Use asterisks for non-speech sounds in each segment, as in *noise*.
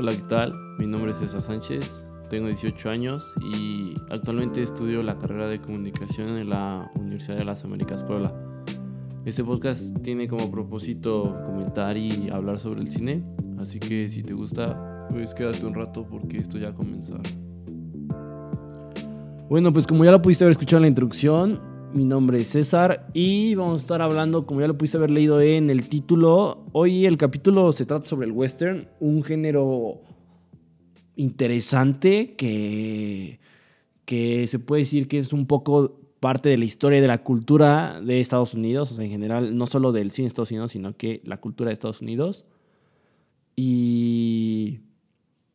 Hola, ¿qué tal? Mi nombre es César Sánchez, tengo 18 años y actualmente estudio la carrera de comunicación en la Universidad de las Américas Puebla. Este podcast tiene como propósito comentar y hablar sobre el cine, así que si te gusta, pues quédate un rato porque esto ya a comenzar. Bueno, pues como ya lo pudiste haber escuchado en la introducción, mi nombre es César y vamos a estar hablando, como ya lo pudiste haber leído en el título, hoy el capítulo se trata sobre el western, un género interesante que, que se puede decir que es un poco parte de la historia y de la cultura de Estados Unidos, o sea, en general, no solo del cine de Estados Unidos, sino que la cultura de Estados Unidos. Y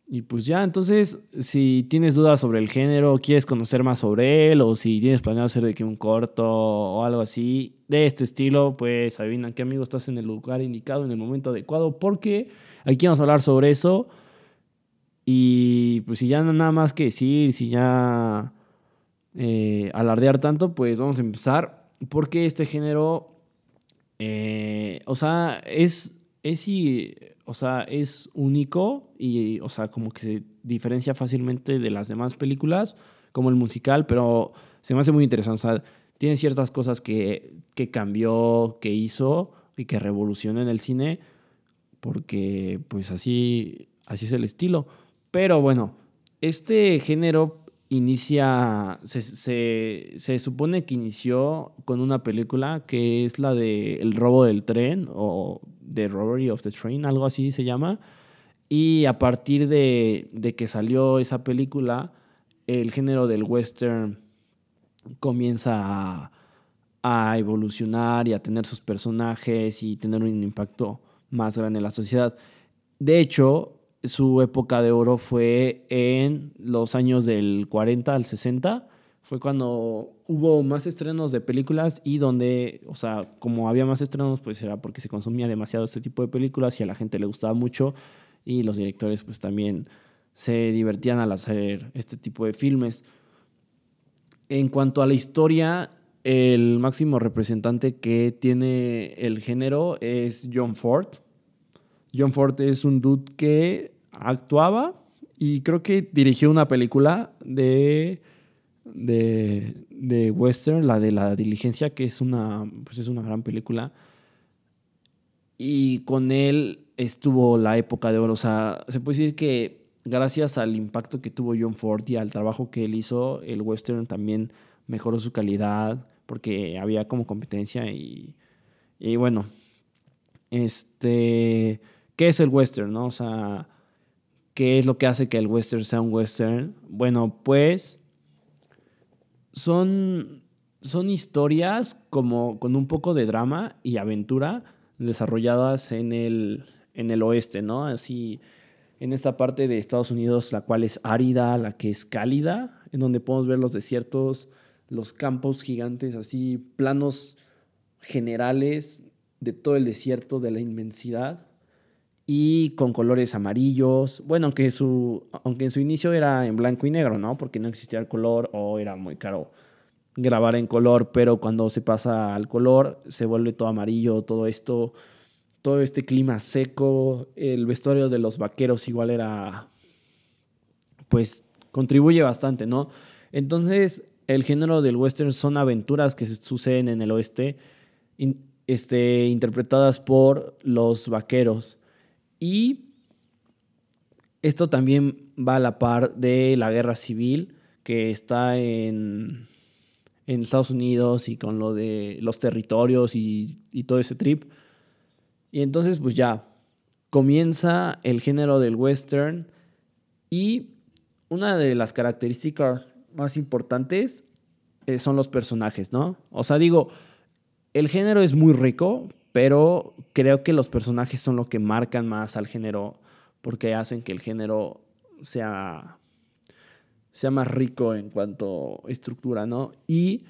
y pues ya, entonces, si tienes dudas sobre el género, quieres conocer más sobre él, o si tienes planeado hacer de que un corto o algo así de este estilo, pues adivinan que amigo estás en el lugar indicado, en el momento adecuado, porque aquí vamos a hablar sobre eso. Y pues si ya no nada más que decir, si ya eh, alardear tanto, pues vamos a empezar. Porque este género, eh, o sea, es, es, o sea, es único y, o sea, como que se diferencia fácilmente de las demás películas, como el musical, pero se me hace muy interesante. O sea, tiene ciertas cosas que, que cambió, que hizo y que revolucionó en el cine, porque pues así, así es el estilo. Pero bueno, este género inicia, se, se, se, supone que inició con una película que es la de El robo del tren o The Robbery of the Train, algo así se llama. Y a partir de, que salió esa película, el género del western comienza a, evolucionar y a tener sus personajes y tener un impacto más grande en la sociedad. De hecho, su época de oro fue en los años del 40 al 60. Fue cuando hubo más estrenos de películas y donde, o sea, como había más estrenos, pues era porque se consumía demasiado este tipo de películas y a la gente le gustaba mucho y los directores pues también se divertían al hacer este tipo de filmes. En cuanto a la historia, el máximo representante que tiene el género es John Ford. John Ford es un dude que actuaba y creo que dirigió una película de, de, western, la de la diligencia, que es una, pues es una gran película. Y con él estuvo la época de oro. O sea, se puede decir que gracias al impacto que tuvo John Ford y al trabajo que él hizo, el western también mejoró su calidad porque había como competencia y, y bueno, este, ¿qué es el western? No? O sea, ¿Qué es lo que hace que el western sea un western? Bueno, pues son, son historias como con un poco de drama y aventura desarrolladas en el, en el oeste, ¿no? Así, en esta parte de Estados Unidos, la cual es árida, la que es cálida, en donde podemos ver los desiertos, los campos gigantes, así, planos generales de todo el desierto, de la inmensidad y con colores amarillos. Bueno, aunque, su, aunque en su inicio era en blanco y negro, ¿no? Porque no existía el color o era muy caro grabar en color, pero cuando se pasa al color se vuelve todo amarillo, todo esto, todo este clima seco, el vestuario de los vaqueros igual era, pues contribuye bastante, ¿no? Entonces, el género del western son aventuras que suceden en el oeste, este, interpretadas por los vaqueros. Y esto también va a la par de la guerra civil que está en, en Estados Unidos y con lo de los territorios y, y todo ese trip. Y entonces pues ya comienza el género del western y una de las características más importantes eh, son los personajes, ¿no? O sea, digo, el género es muy rico, pero creo que los personajes son lo que marcan más al género porque hacen que el género sea, sea más rico en cuanto a estructura, ¿no? Y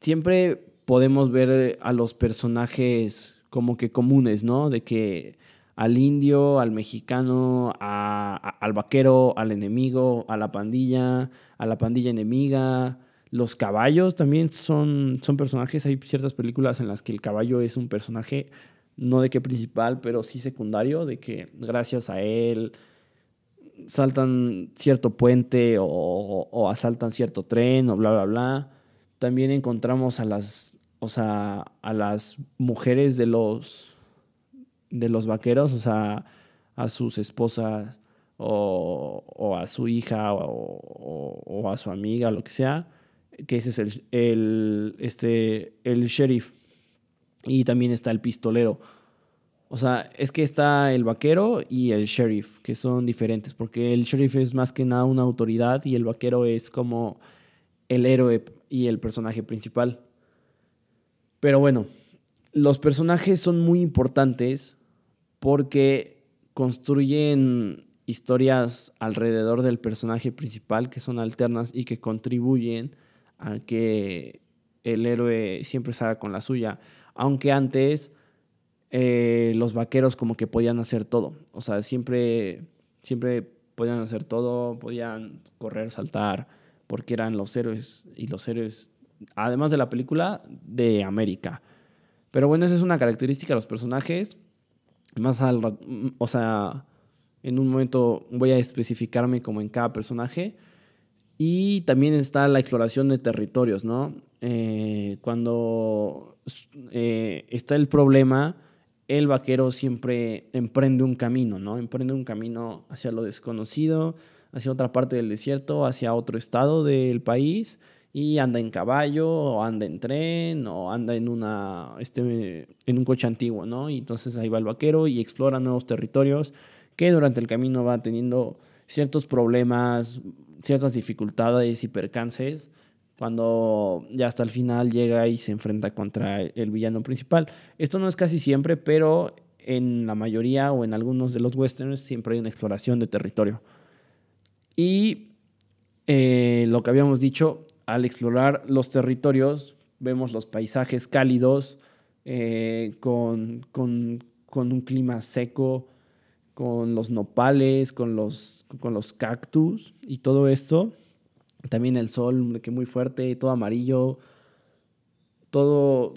siempre podemos ver a los personajes como que comunes, ¿no? De que al indio, al mexicano, al vaquero, al enemigo, a la pandilla, a la pandilla enemiga, los caballos también son, son personajes. Hay ciertas películas en las que el caballo es un personaje, no de que principal, pero sí secundario, de que gracias a él saltan cierto puente o, o, asaltan cierto tren o bla, bla, bla. También encontramos a las, o sea, a las mujeres de los, de los vaqueros, o sea, a sus esposas o, o a su hija o, o, a su amiga, lo que sea, que ese es el, el, este, el sheriff. Y también está el pistolero. O sea, es que está el vaquero y el sheriff, que son diferentes, porque el sheriff es más que nada una autoridad y el vaquero es como el héroe y el personaje principal. Pero bueno, los personajes son muy importantes porque construyen historias alrededor del personaje principal que son alternas y que contribuyen a que el héroe siempre salga con la suya. Aunque antes eh, los vaqueros como que podían hacer todo. O sea, siempre, siempre podían hacer todo, podían correr, saltar, porque eran los héroes y los héroes, además de la película, de América. Pero bueno, esa es una característica de los personajes. Más al, o sea, en un momento voy a especificarme como en cada personaje. Y también está la exploración de territorios, ¿no? Eh, cuando eh, está el problema, el vaquero siempre emprende un camino, ¿no? Emprende un camino hacia lo desconocido, hacia otra parte del desierto, hacia otro estado del país y anda en caballo o anda en tren o anda en una este en un coche antiguo, ¿no? Y entonces ahí va el vaquero y explora nuevos territorios que durante el camino va teniendo ciertos problemas, ciertas dificultades y percances cuando ya hasta el final llega y se enfrenta contra el villano principal. Esto no es casi siempre, pero en la mayoría o en algunos de los westerns siempre hay una exploración de territorio. Y eh, lo que habíamos dicho, al explorar los territorios, vemos los paisajes cálidos, eh, con, con, con, un clima seco, con los nopales, con los, con los cactus y todo esto. También el sol, que muy fuerte, todo amarillo, todo,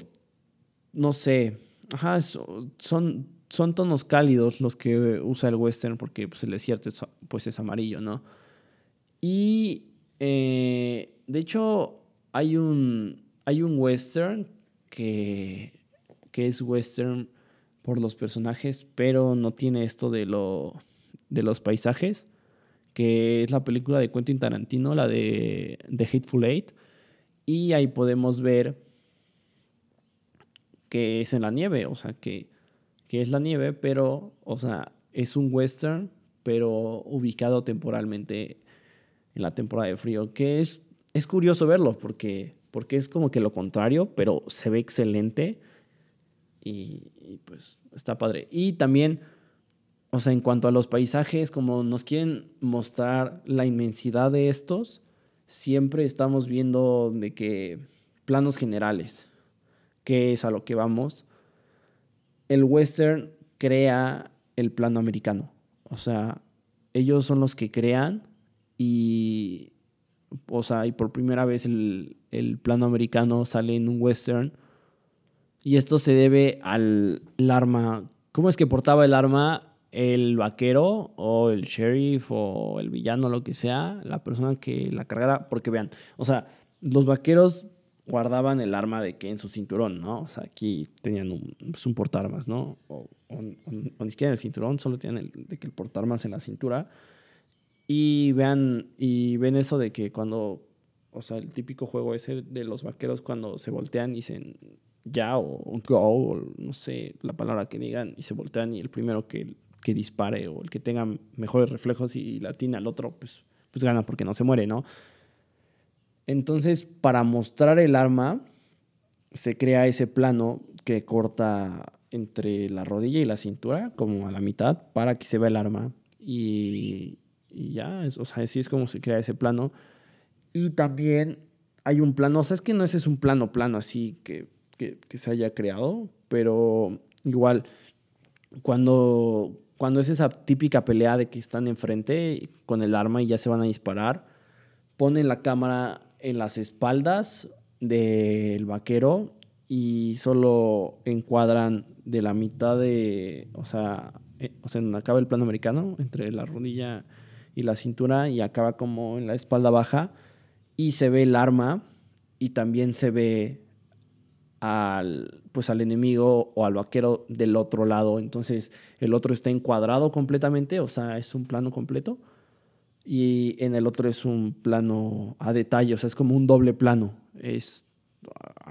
no sé, ajá, son, son tonos cálidos los que usa el western porque pues, el desierto es, pues, es amarillo, ¿no? Y eh, de hecho hay un, hay un western que, que es western por los personajes, pero no tiene esto de, lo, de los paisajes que es la película de Quentin Tarantino, la de The Hateful Eight. Y ahí podemos ver que es en la nieve, o sea, que, que es la nieve, pero, o sea, es un western, pero ubicado temporalmente en la temporada de frío, que es, es curioso verlo, porque, porque es como que lo contrario, pero se ve excelente y, y pues está padre. Y también o sea, en cuanto a los paisajes, como nos quieren mostrar la inmensidad de estos, siempre estamos viendo de que planos generales, que es a lo que vamos. El western crea el plano americano. O sea, ellos son los que crean y, o sea, y por primera vez el, el plano americano sale en un western. Y esto se debe al arma. ¿Cómo es que portaba el arma el vaquero o el sheriff o el villano, lo que sea, la persona que la cargara, porque vean, o sea, los vaqueros guardaban el arma de que en su cinturón, ¿no? O sea, aquí tenían un, pues un portarmas, ¿no? O, ni siquiera en el cinturón, solo tenían el, de que el portarmas en la cintura. Y vean, y ven eso de que cuando, o sea, el típico juego ese de los vaqueros cuando se voltean y dicen ya o go, o no sé la palabra que digan, y se voltean y el primero que que dispare o el que tenga mejores reflejos y la tiene al otro, pues, pues gana porque no se muere, ¿no? Entonces, para mostrar el arma, se crea ese plano que corta entre la rodilla y la cintura, como a la mitad, para que se vea el arma. Y, y ya, o sea, así es como se crea ese plano. Y también hay un plano, o sea, es que no ese es un plano plano así que, que, se haya creado, pero igual, cuando cuando es esa típica pelea de que están enfrente con el arma y ya se van a disparar, ponen la cámara en las espaldas del vaquero y solo encuadran de la mitad de, o sea, eh, o sea, acaba el plano americano entre la rodilla y la cintura y acaba como en la espalda baja y se ve el arma y también se ve al pues al enemigo o al vaquero del otro lado, entonces el otro está encuadrado completamente, o sea, es un plano completo y en el otro es un plano a detalle, o sea, es como un doble plano. Es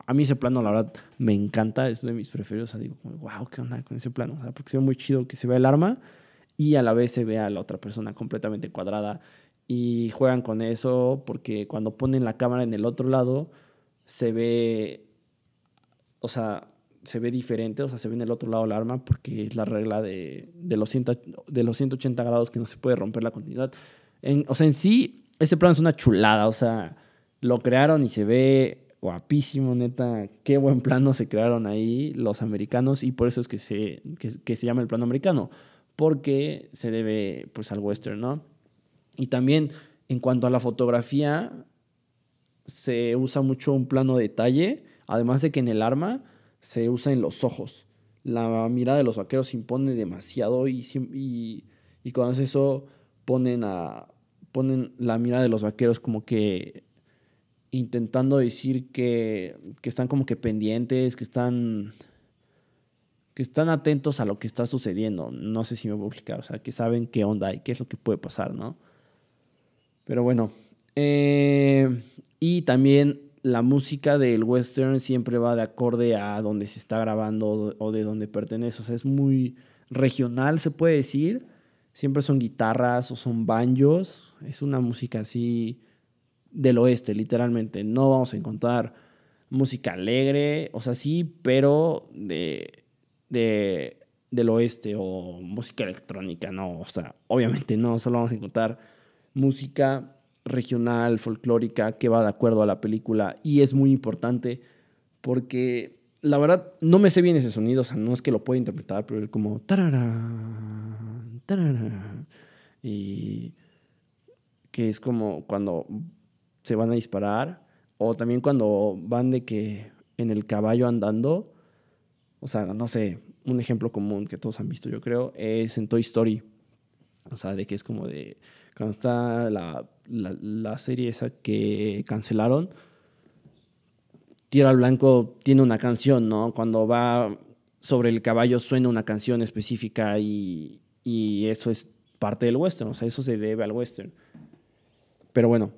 a mí ese plano la verdad me encanta, es de mis preferidos, o digo, wow, qué onda con ese plano, o sea, porque se ve muy chido que se vea el arma y a la vez se vea a la otra persona completamente cuadrada. Y juegan con eso porque cuando ponen la cámara en el otro lado se ve, o sea, se ve diferente, o sea, se ve en el otro lado el arma porque es la regla de, de, los, de los 180 grados que no se puede romper la continuidad. O sea, en sí, ese plano es una chulada, o sea, lo crearon y se ve guapísimo, neta, qué buen plano se crearon ahí los americanos y por eso es que se, que, se llama el plano americano, porque se debe pues al western, ¿no? Y también en cuanto a la fotografía, se usa mucho un plano detalle, además de que en el arma se usa en los ojos. La mirada de los vaqueros se impone demasiado y, y, y cuando hace eso ponen, a, ponen la mirada de los vaqueros como que intentando decir que, que están como que pendientes, que están que están atentos a lo que está sucediendo. No sé si me voy a explicar, o sea, que saben qué onda y qué es lo que puede pasar, ¿no? Pero bueno, eh, y también la música del western siempre va de acorde a donde se está grabando o de donde pertenece. O sea, es muy regional, se puede decir. Siempre son guitarras o son banjos. Es una música así del oeste, literalmente. No vamos a encontrar música alegre, o sea, sí, pero de, de, del oeste o música electrónica, no. O sea, obviamente no, solo vamos a encontrar música regional, folclórica, que va de acuerdo a la película y es muy importante porque la verdad no me sé bien ese sonido, o sea, no es que lo pueda interpretar, pero es como y que es como cuando se van a disparar o también cuando van de que en el caballo andando, o sea, no sé, un ejemplo común que todos han visto, yo creo, es en Toy Story. O sea, de que es como de cuando está la, la, serie esa que cancelaron, Tierra al Blanco tiene una canción, ¿no? Cuando va sobre el caballo suena una canción específica y, y eso es parte del western, o sea, eso se debe al western. Pero bueno,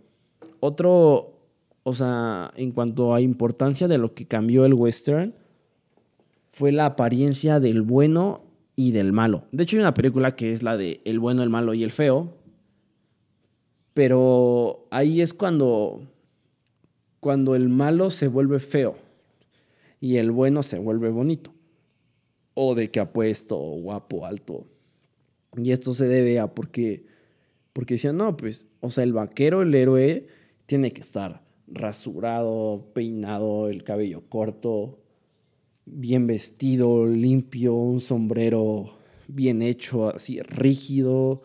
otro, o sea, en cuanto a importancia de lo que cambió el western, fue la apariencia del bueno y del malo. De hecho, hay una película que es la de El bueno, el malo y el feo, pero ahí es cuando, cuando el malo se vuelve feo y el bueno se vuelve bonito. O de que apuesto, guapo, alto. Y esto se debe a porque, porque decían, no, pues, o sea, el vaquero, el héroe, tiene que estar rasurado, peinado, el cabello corto, bien vestido, limpio, un sombrero bien hecho, así rígido,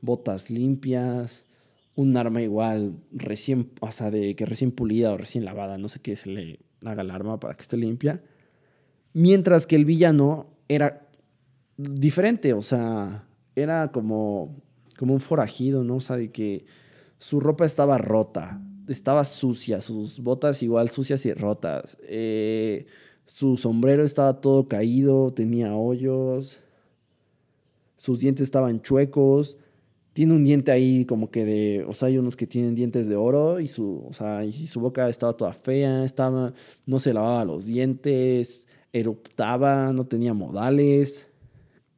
botas limpias, un arma igual recién, o sea, de que recién pulida o recién lavada, no sé qué se le haga el arma para que esté limpia. Mientras que el villano era diferente, o sea, era como, como un forajido, ¿no? O sea, de que su ropa estaba rota, estaba sucia, sus botas igual sucias y rotas, eh, su sombrero estaba todo caído, tenía hoyos, sus dientes estaban chuecos, tiene un diente ahí como que de, o sea, hay unos que tienen dientes de oro y su, o sea, y su boca estaba toda fea, estaba, no se lavaba los dientes, eruptaba, no tenía modales,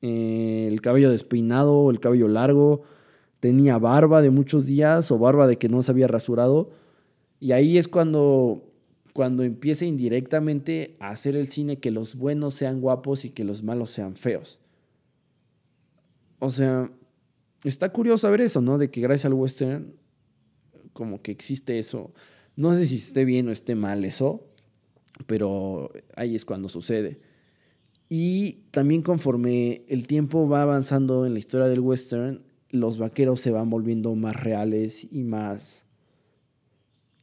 eh, el cabello despeinado, el cabello largo, tenía barba de muchos días o barba de que no se había rasurado. Y ahí es cuando, cuando empieza indirectamente a hacer el cine que los buenos sean guapos y que los malos sean feos. O sea, está curioso ver eso, ¿no? De que gracias al western, como que existe eso. No sé si esté bien o esté mal eso, pero ahí es cuando sucede. Y también conforme el tiempo va avanzando en la historia del western, los vaqueros se van volviendo más reales y más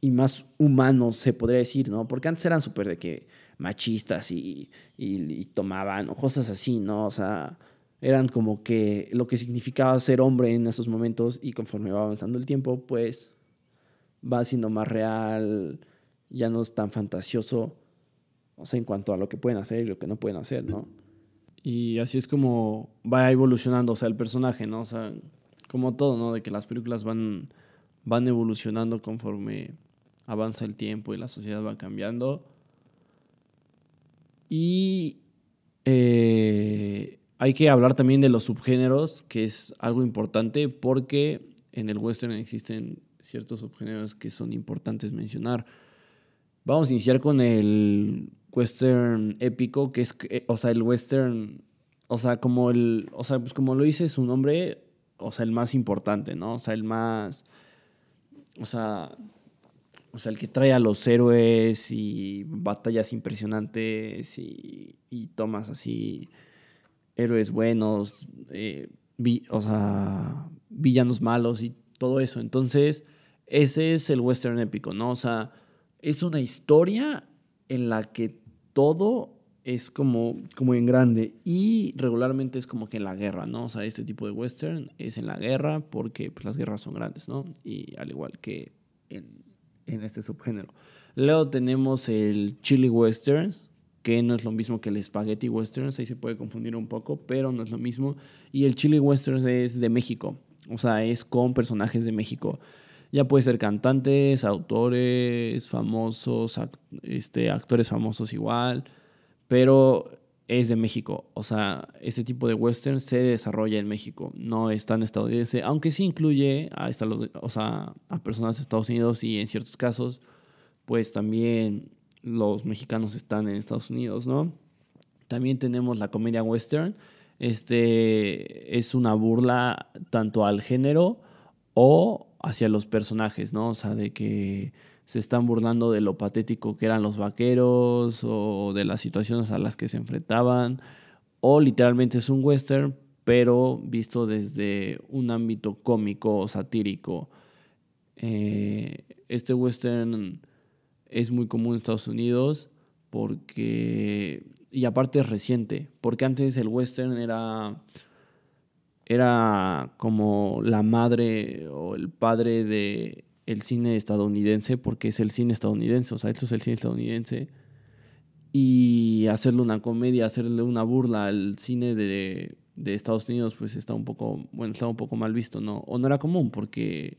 y más humanos, se podría decir, ¿no? Porque antes eran súper de que machistas y, y, y, tomaban o cosas así, ¿no? O sea, eran como que lo que significaba ser hombre en esos momentos y conforme va avanzando el tiempo, pues va siendo más real, ya no es tan fantasioso, o sea, en cuanto a lo que pueden hacer y lo que no pueden hacer, ¿no? Y así es como va evolucionando, o sea, el personaje, ¿no? O sea, como todo, ¿no? De que las películas van, van evolucionando conforme avanza el tiempo y la sociedad va cambiando. Y eh, hay que hablar también de los subgéneros, que es algo importante porque en el western existen ciertos subgéneros que son importantes mencionar. Vamos a iniciar con el western épico, que es, o sea, el western, o sea, como el, o sea, pues como lo dice su nombre, o sea, el más importante, ¿no? O sea, el más, o sea, o sea, el que trae a los héroes y batallas impresionantes y, y tomas así héroes buenos, eh, o sea, villanos malos y todo eso. Entonces, ese es el western épico, ¿no? O sea, es una historia en la que todo es como, como en grande y regularmente es como que en la guerra, ¿no? O sea, este tipo de western es en la guerra porque pues, las guerras son grandes, ¿no? Y al igual que en, en este subgénero. Luego tenemos el chili western, que no es lo mismo que el spaghetti western, ahí se puede confundir un poco, pero no es lo mismo. Y el chili western es de México, o sea, es con personajes de México. Ya puede ser cantantes, autores famosos, este, actores famosos igual, pero es de México. O sea, este tipo de western se desarrolla en México, no es tan estadounidense, aunque sí incluye a, o sea, a personas de Estados Unidos y en ciertos casos, pues también los mexicanos están en Estados Unidos, ¿no? También tenemos la comedia western. Este es una burla tanto al género o hacia los personajes, ¿no? O sea, de que se están burlando de lo patético que eran los vaqueros o de las situaciones a las que se enfrentaban. O literalmente es un western, pero visto desde un ámbito cómico o satírico. Eh, este western es muy común en Estados Unidos porque... Y aparte es reciente, porque antes el western era era como la madre o el padre de el cine estadounidense, porque es el cine estadounidense, o sea, esto es el cine estadounidense, y hacerle una comedia, hacerle una burla al cine de, de Estados Unidos, pues está un poco, bueno, estaba un poco mal visto, ¿no? O no era común, porque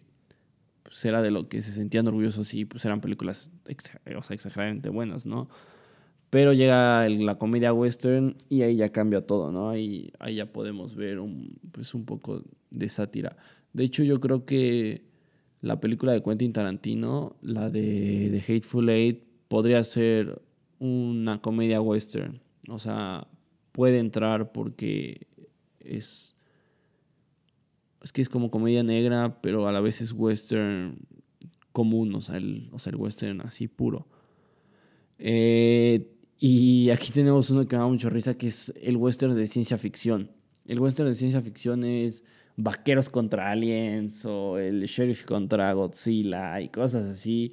pues, era de lo que se sentían orgullosos y pues eran películas o sea, exageradamente buenas, ¿no? Pero llega la comedia western y ahí ya cambia todo, ¿no? Ahí, ahí ya podemos ver un, pues un poco de sátira. De hecho, yo creo que la película de Quentin Tarantino, la de, de Hateful Eight, podría ser una comedia western. O sea, puede entrar porque es. Es que es como comedia negra, pero a la vez es western común, o sea, el, o sea, el western así puro. Eh, y aquí tenemos uno que me da mucho risa, que es el western de ciencia ficción. El western de ciencia ficción es vaqueros contra aliens o el sheriff contra Godzilla y cosas así.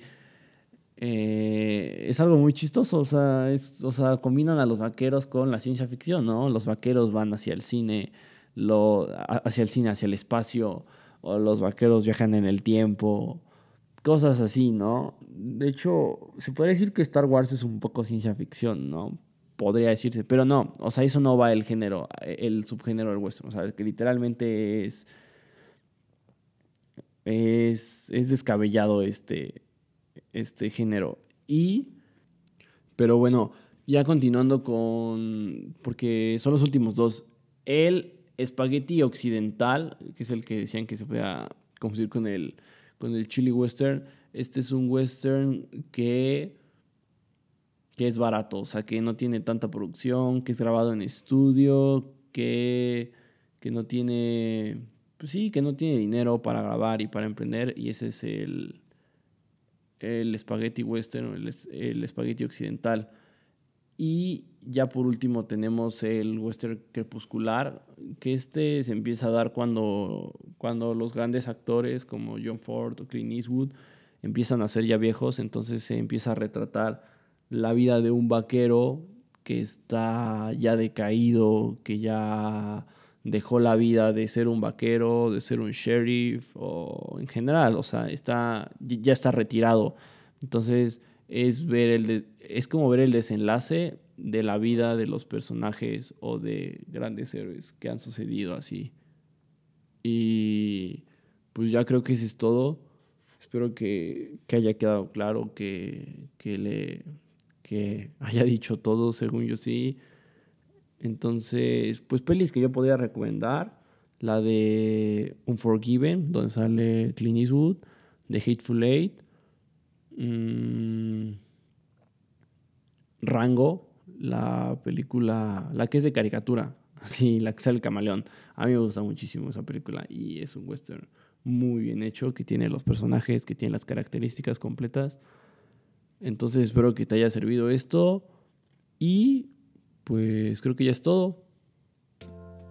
Eh, es algo muy chistoso, o sea, o sea, combinan a los vaqueros con la ciencia ficción, ¿no? Los vaqueros van hacia el cine, lo, hacia el cine, hacia el espacio, o los vaqueros viajan en el tiempo, cosas así, ¿no? De hecho, se puede decir que Star Wars es un poco ciencia ficción, ¿no? Podría decirse, pero no, o sea, eso no va el género, el subgénero del western, o sea, que literalmente es, es, es descabellado este, este género. Y, pero bueno, ya continuando con, porque son los últimos dos, el espagueti occidental, que es el que decían que se pueda confundir con el con el chili western. Este es un western que, que es barato, o sea, que no tiene tanta producción, que es grabado en estudio, que, que no tiene, pues sí, que no tiene dinero para grabar y para emprender. Y ese es el, el spaghetti western, el, el spaghetti occidental. Y ya por último tenemos el western crepuscular, que este se empieza a dar cuando, cuando los grandes actores como John Ford o Clint Eastwood empiezan a ser ya viejos, entonces se empieza a retratar la vida de un vaquero que está ya decaído, que ya dejó la vida de ser un vaquero, de ser un sheriff o en general, o sea, está, ya está retirado. Entonces es ver el es como ver el desenlace de la vida de los personajes o de grandes héroes que han sucedido así. Y pues ya creo que eso es todo. Espero que, haya quedado claro, que, que, le, que *laughs* haya dicho todo, según yo sí. Entonces, pues pelis que yo podría recomendar. La de Unforgiven, donde sale Clint Eastwood. The Hateful Eight. Mm, Rango, la película, la que es de caricatura. *laughs* Así, la que sale el camaleón. A mí me gusta muchísimo esa película y es un western muy bien hecho, que tiene los personajes, que tiene las características completas. Entonces espero que te haya servido esto y pues creo que ya es todo.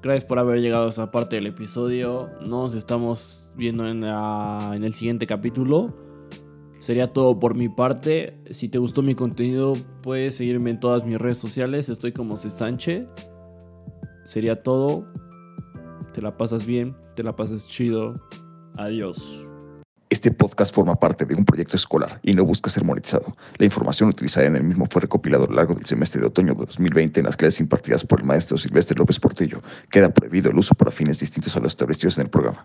Gracias por haber llegado a esta parte del episodio. Nos estamos viendo en, en el siguiente capítulo. Sería todo por mi parte. Si te gustó mi contenido, puedes seguirme en todas mis redes sociales. Estoy como Cesanche. Sería todo. Te la pasas bien, te la pasas chido. Adiós. Este podcast forma parte de un proyecto escolar y no busca ser monetizado. La información utilizada en el mismo fue recopilada a lo largo del semestre de otoño de 2020 en las clases impartidas por el maestro Silvestre López Portillo. Queda prohibido el uso para fines distintos a los establecidos en el programa.